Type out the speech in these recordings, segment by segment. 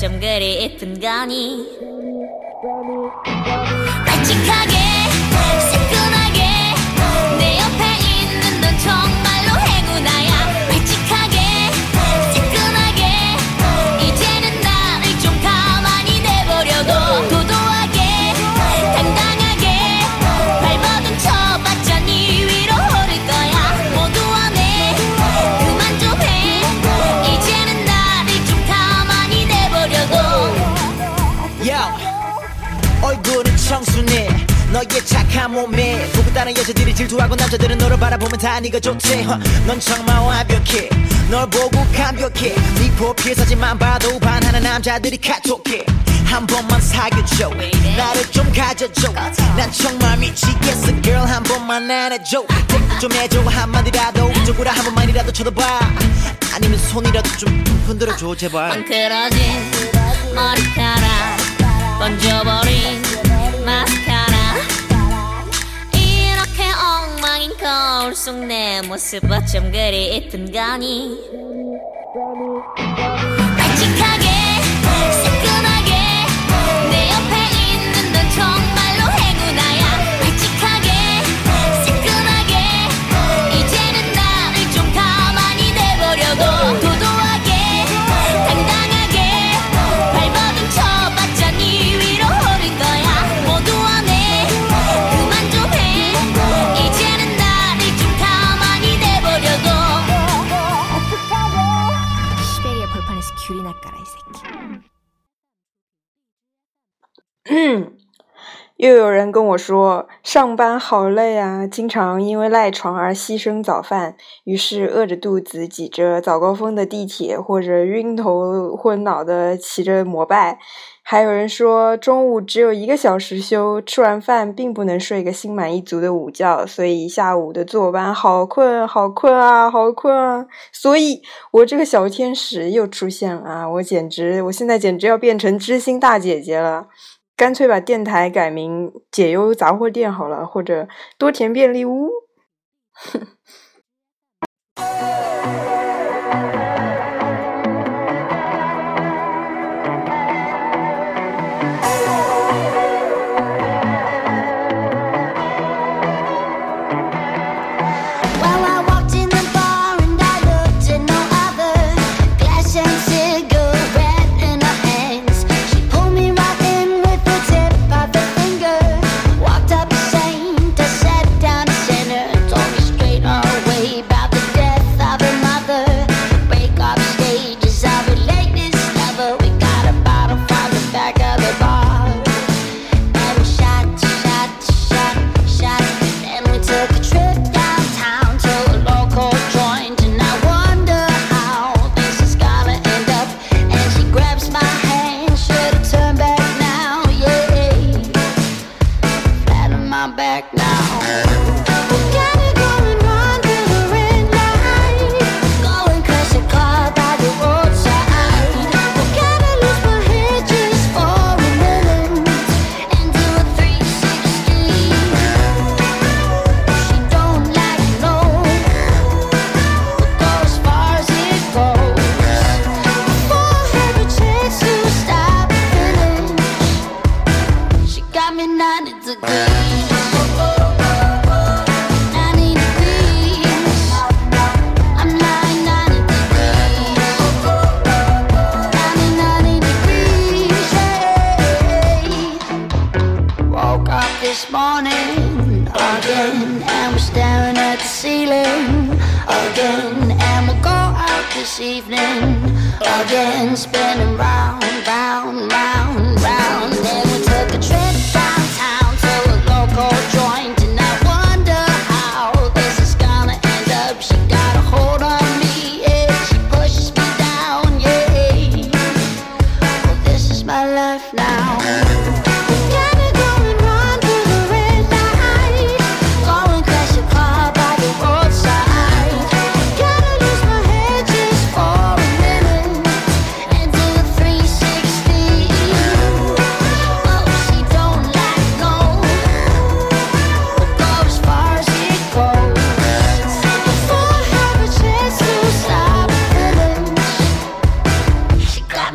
어쩜 그리 예쁜 거니 다른 여자들이 질투하고 남자들은 너를 바라보면 다 네가 허, 넌 정말 완벽해. 널 보고 감격해. 네 프로필 사진만 봐도 반하는 남자들이 카톡해. 한 번만 사귀어줘. 나를 좀 가져줘. 난 정말 미치겠어 girl. 한 번만 안아줘. 대꾸 좀 해줘. 한마디라도 이쪽으로 한 번만이라도 쳐다봐. 아니면 손이라도 좀 흔들어줘 제발. 엉클어진 모습 어쩜 그리 예쁜 거니 又有人跟我说上班好累啊，经常因为赖床而牺牲早饭，于是饿着肚子挤着早高峰的地铁，或者晕头昏脑的骑着摩拜。还有人说中午只有一个小时休，吃完饭并不能睡个心满意足的午觉，所以下午的坐班好困，好困啊，好困啊！所以我这个小天使又出现了啊！我简直，我现在简直要变成知心大姐姐了。干脆把电台改名“解忧杂货店”好了，或者“多田便利屋”。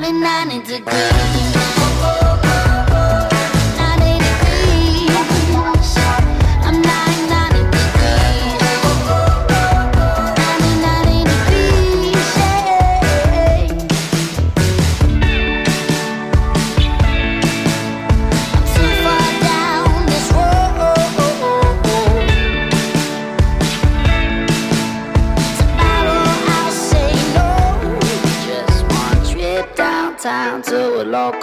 happening, I need to go.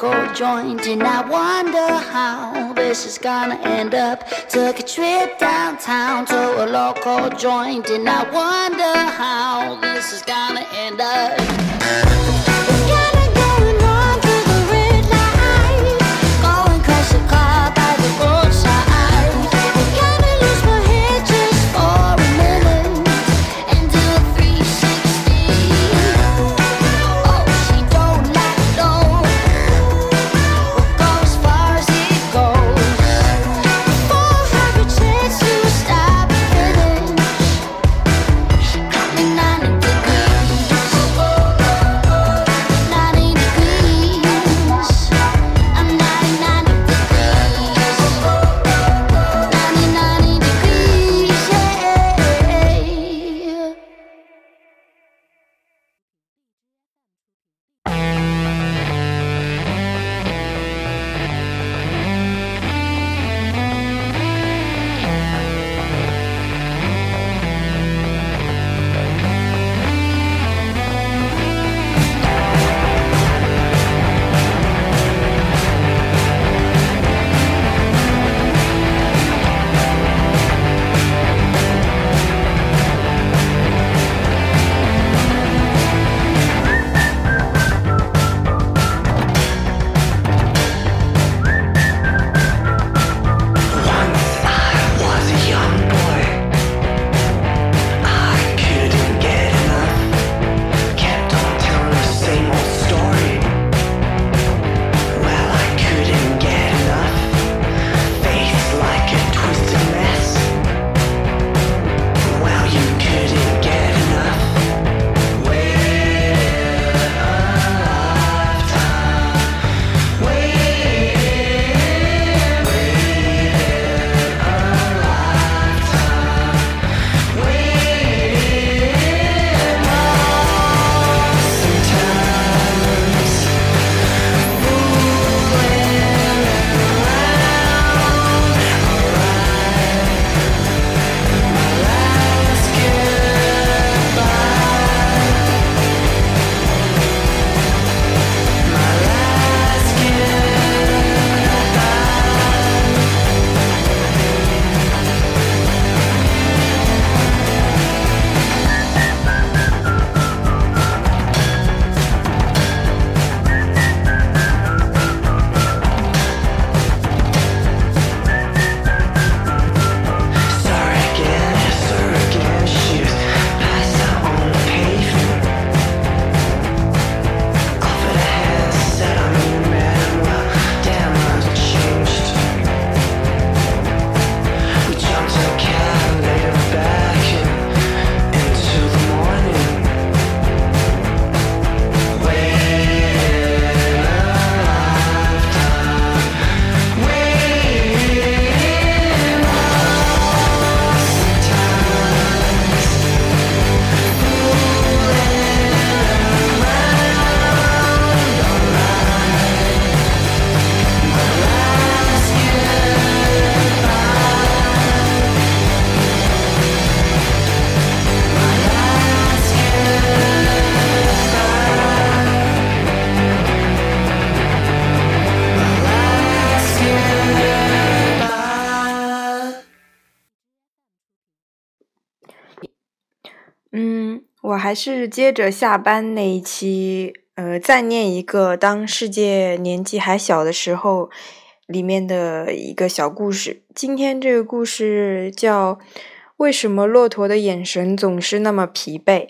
cold joint and I wonder how this is gonna end up. Took a trip downtown to a local joint and I wonder how this is gonna end up. 还是接着下班那一期，呃，再念一个当世界年纪还小的时候里面的一个小故事。今天这个故事叫《为什么骆驼的眼神总是那么疲惫》。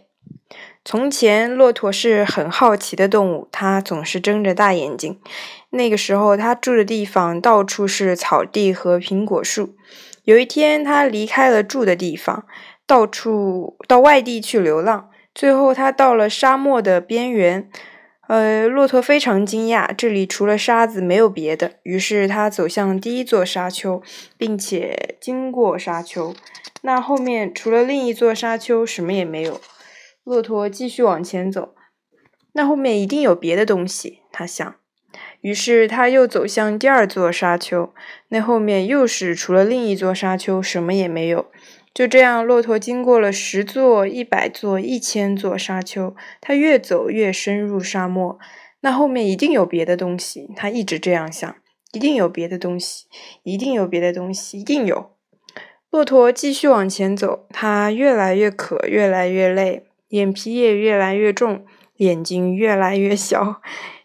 从前，骆驼是很好奇的动物，它总是睁着大眼睛。那个时候，它住的地方到处是草地和苹果树。有一天，它离开了住的地方，到处到外地去流浪。最后，他到了沙漠的边缘。呃，骆驼非常惊讶，这里除了沙子没有别的。于是，他走向第一座沙丘，并且经过沙丘。那后面除了另一座沙丘，什么也没有。骆驼继续往前走，那后面一定有别的东西，他想。于是他又走向第二座沙丘，那后面又是除了另一座沙丘什么也没有。就这样，骆驼经过了十座、一百座、一千座沙丘，他越走越深入沙漠。那后面一定有别的东西，他一直这样想：一定有别的东西，一定有别的东西，一定有。骆驼继续往前走，他越来越渴，越来越累。眼皮也越来越重，眼睛越来越小。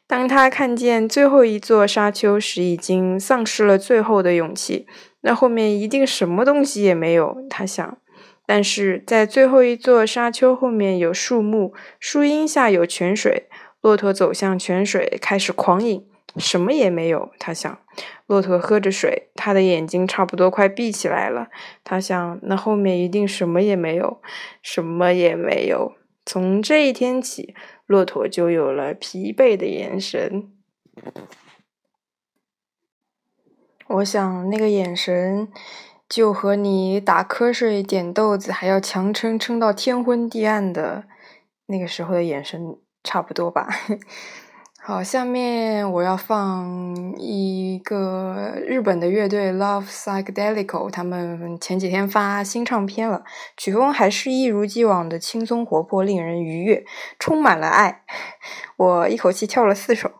当他看见最后一座沙丘时，已经丧失了最后的勇气。那后面一定什么东西也没有，他想。但是在最后一座沙丘后面有树木，树荫下有泉水。骆驼走向泉水，开始狂饮。什么也没有，他想。骆驼喝着水，他的眼睛差不多快闭起来了。他想，那后面一定什么也没有，什么也没有。从这一天起，骆驼就有了疲惫的眼神。我想，那个眼神，就和你打瞌睡、点豆子还要强撑撑到天昏地暗的那个时候的眼神差不多吧。好，下面我要放一个日本的乐队 Love Psychedelic，他们前几天发新唱片了，曲风还是一如既往的轻松活泼，令人愉悦，充满了爱。我一口气跳了四首。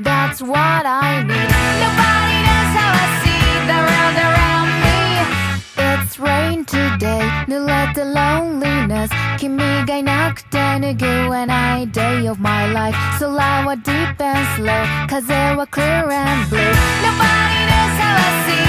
That's what I need. Nobody knows how I see the world around me. It's rain today. No let the loneliness. Kimi ga inakute and I day of my life. Solar wa deep and slow. Kaze wa clear and blue. Nobody knows how I see.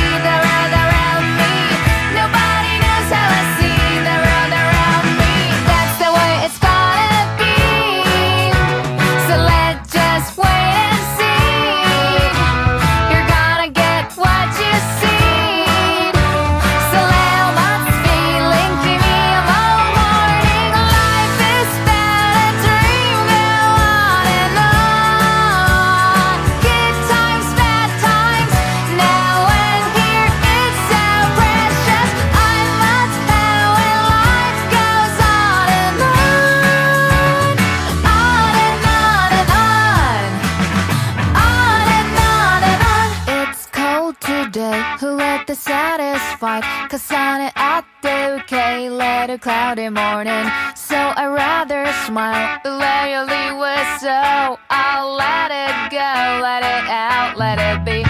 cloudy morning. So I rather smile. Lately we're so I'll let it go, let it out, let it be.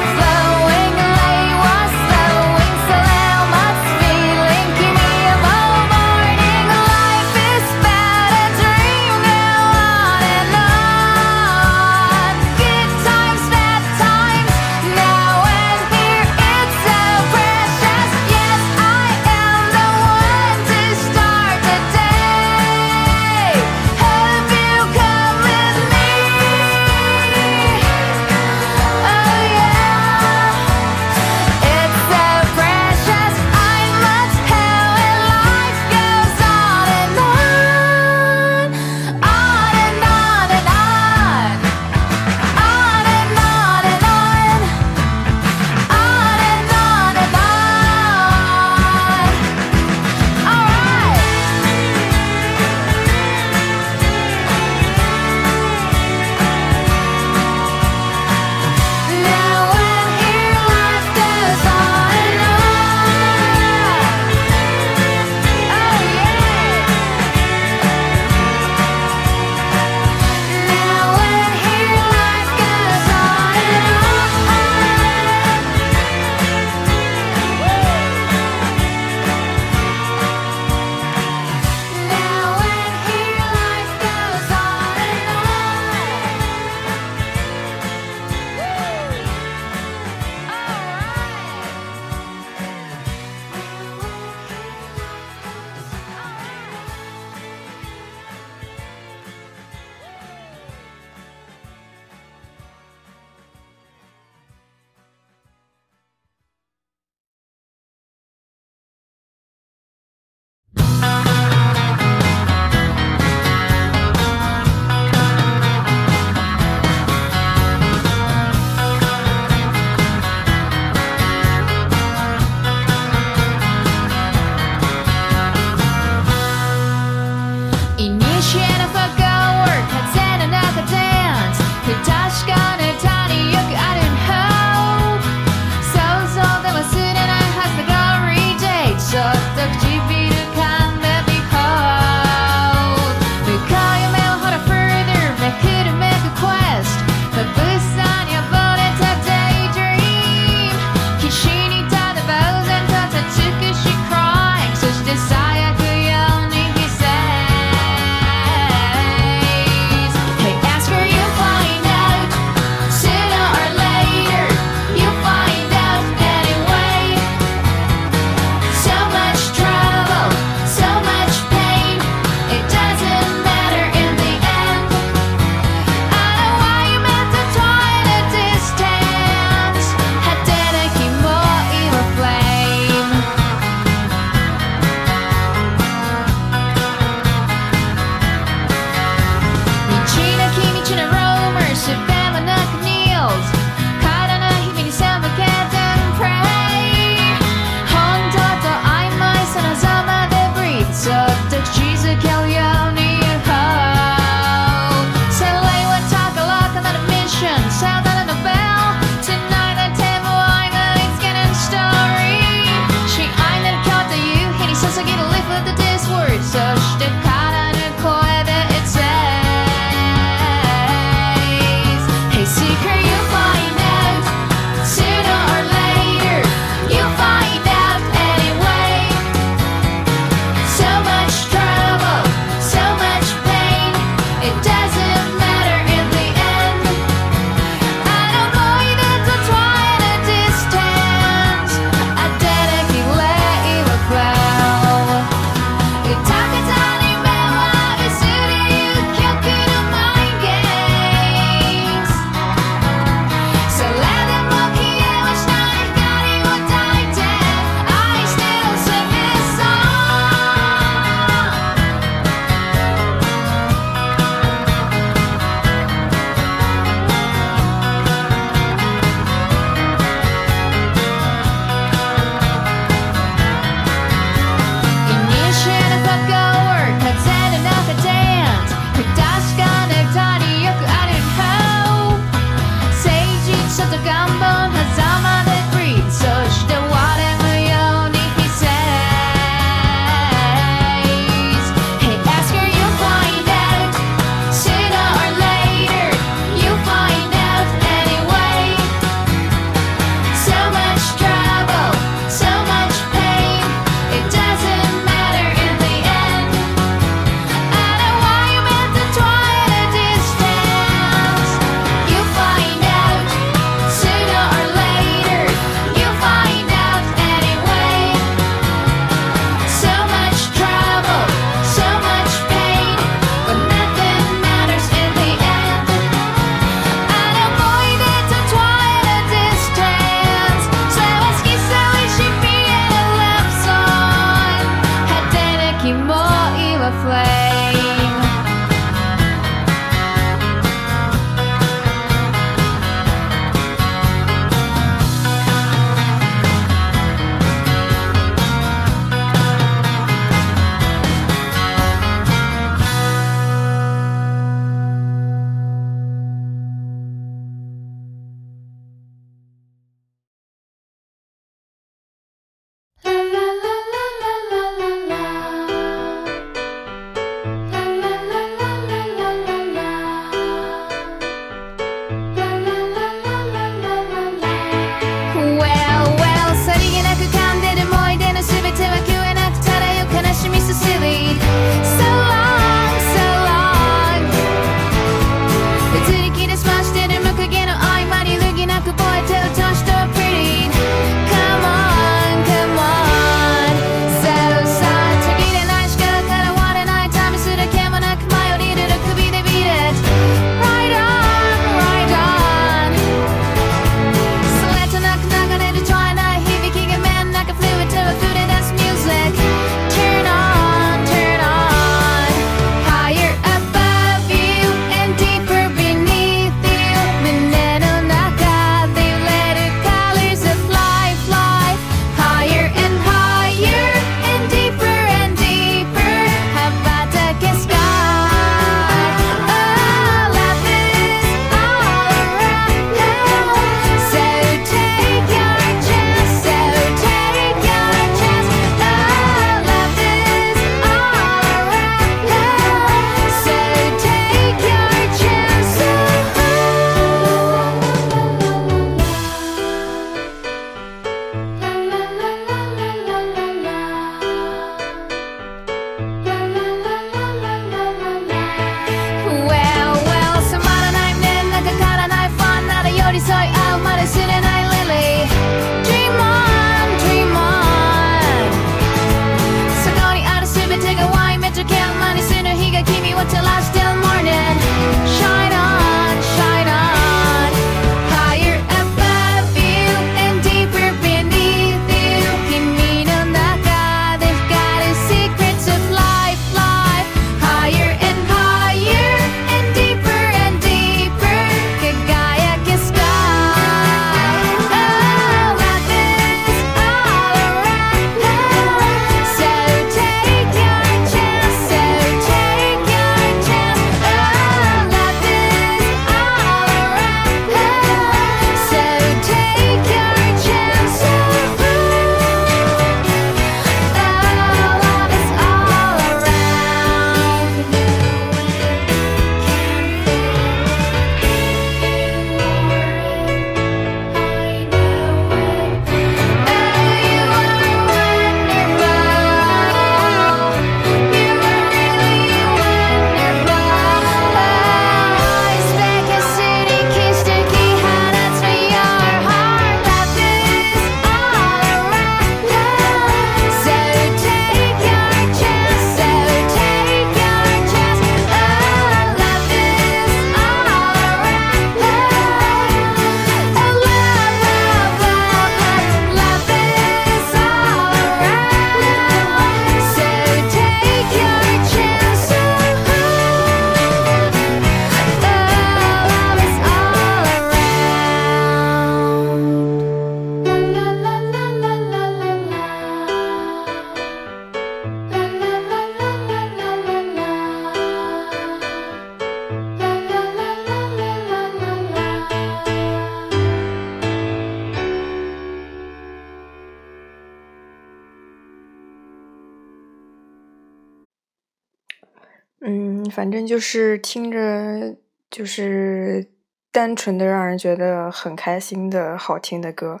反正就是听着就是单纯的让人觉得很开心的好听的歌。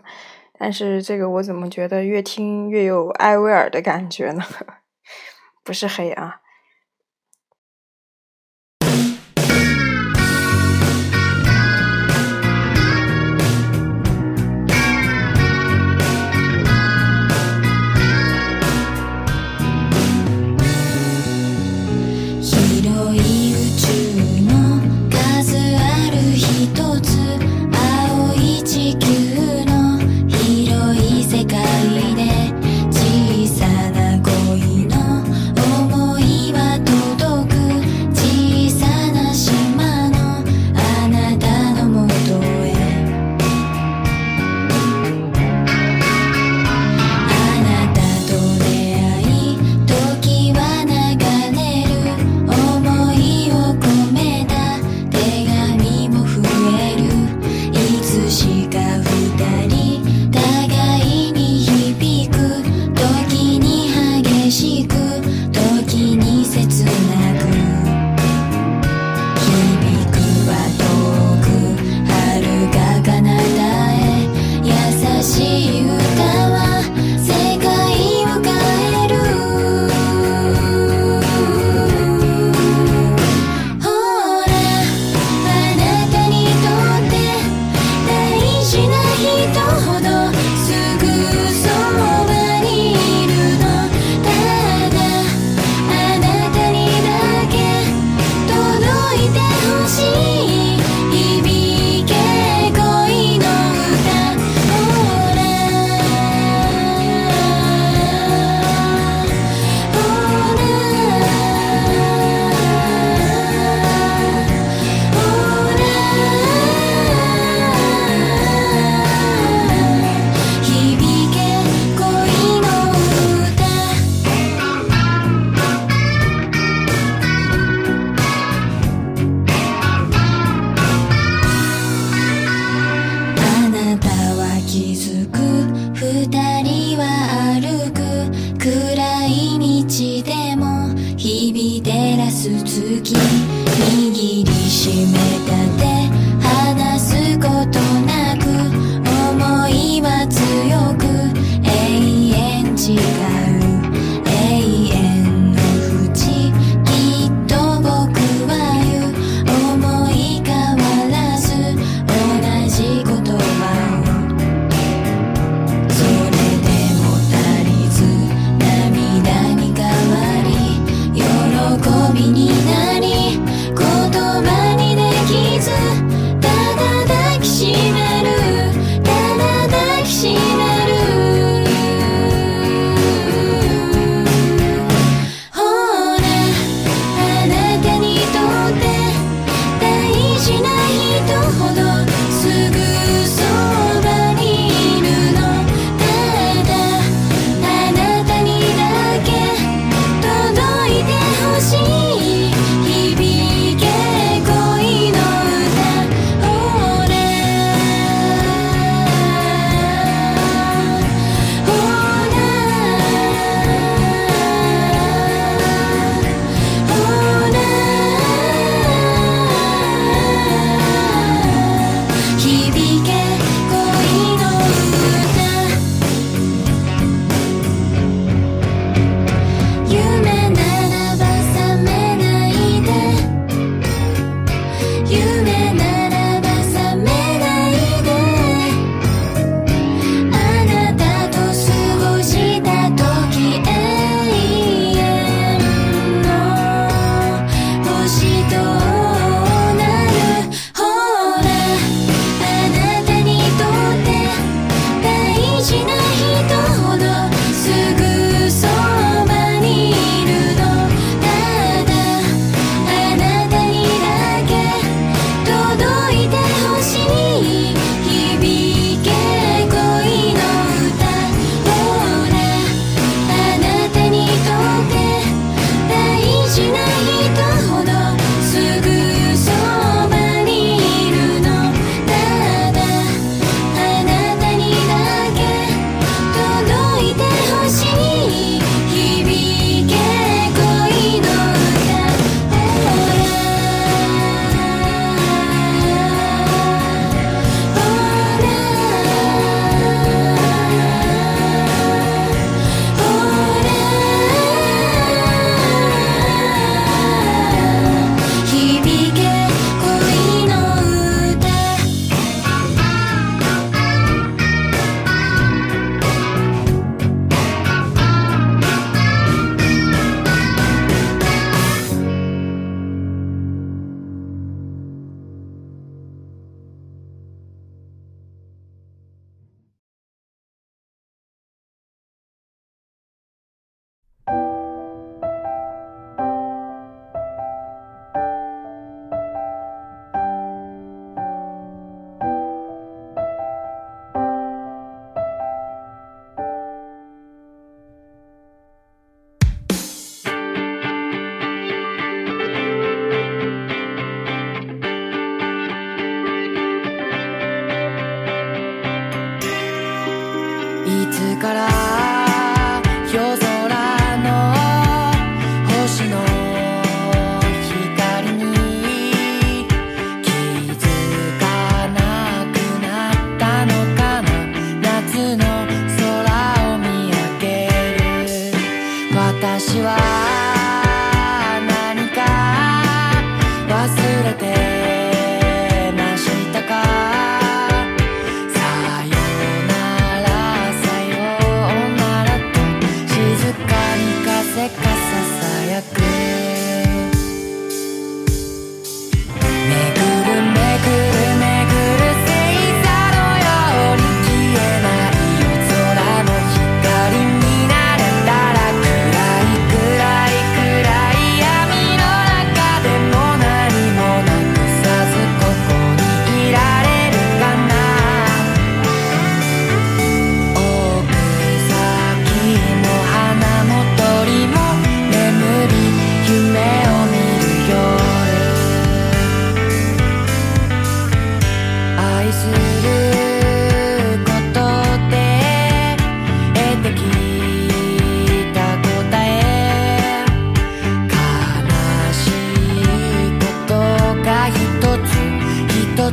但是这个我怎么觉得越听越有艾薇儿的感觉呢？不是黑啊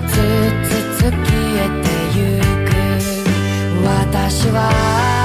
つつつ消えてゆく。私は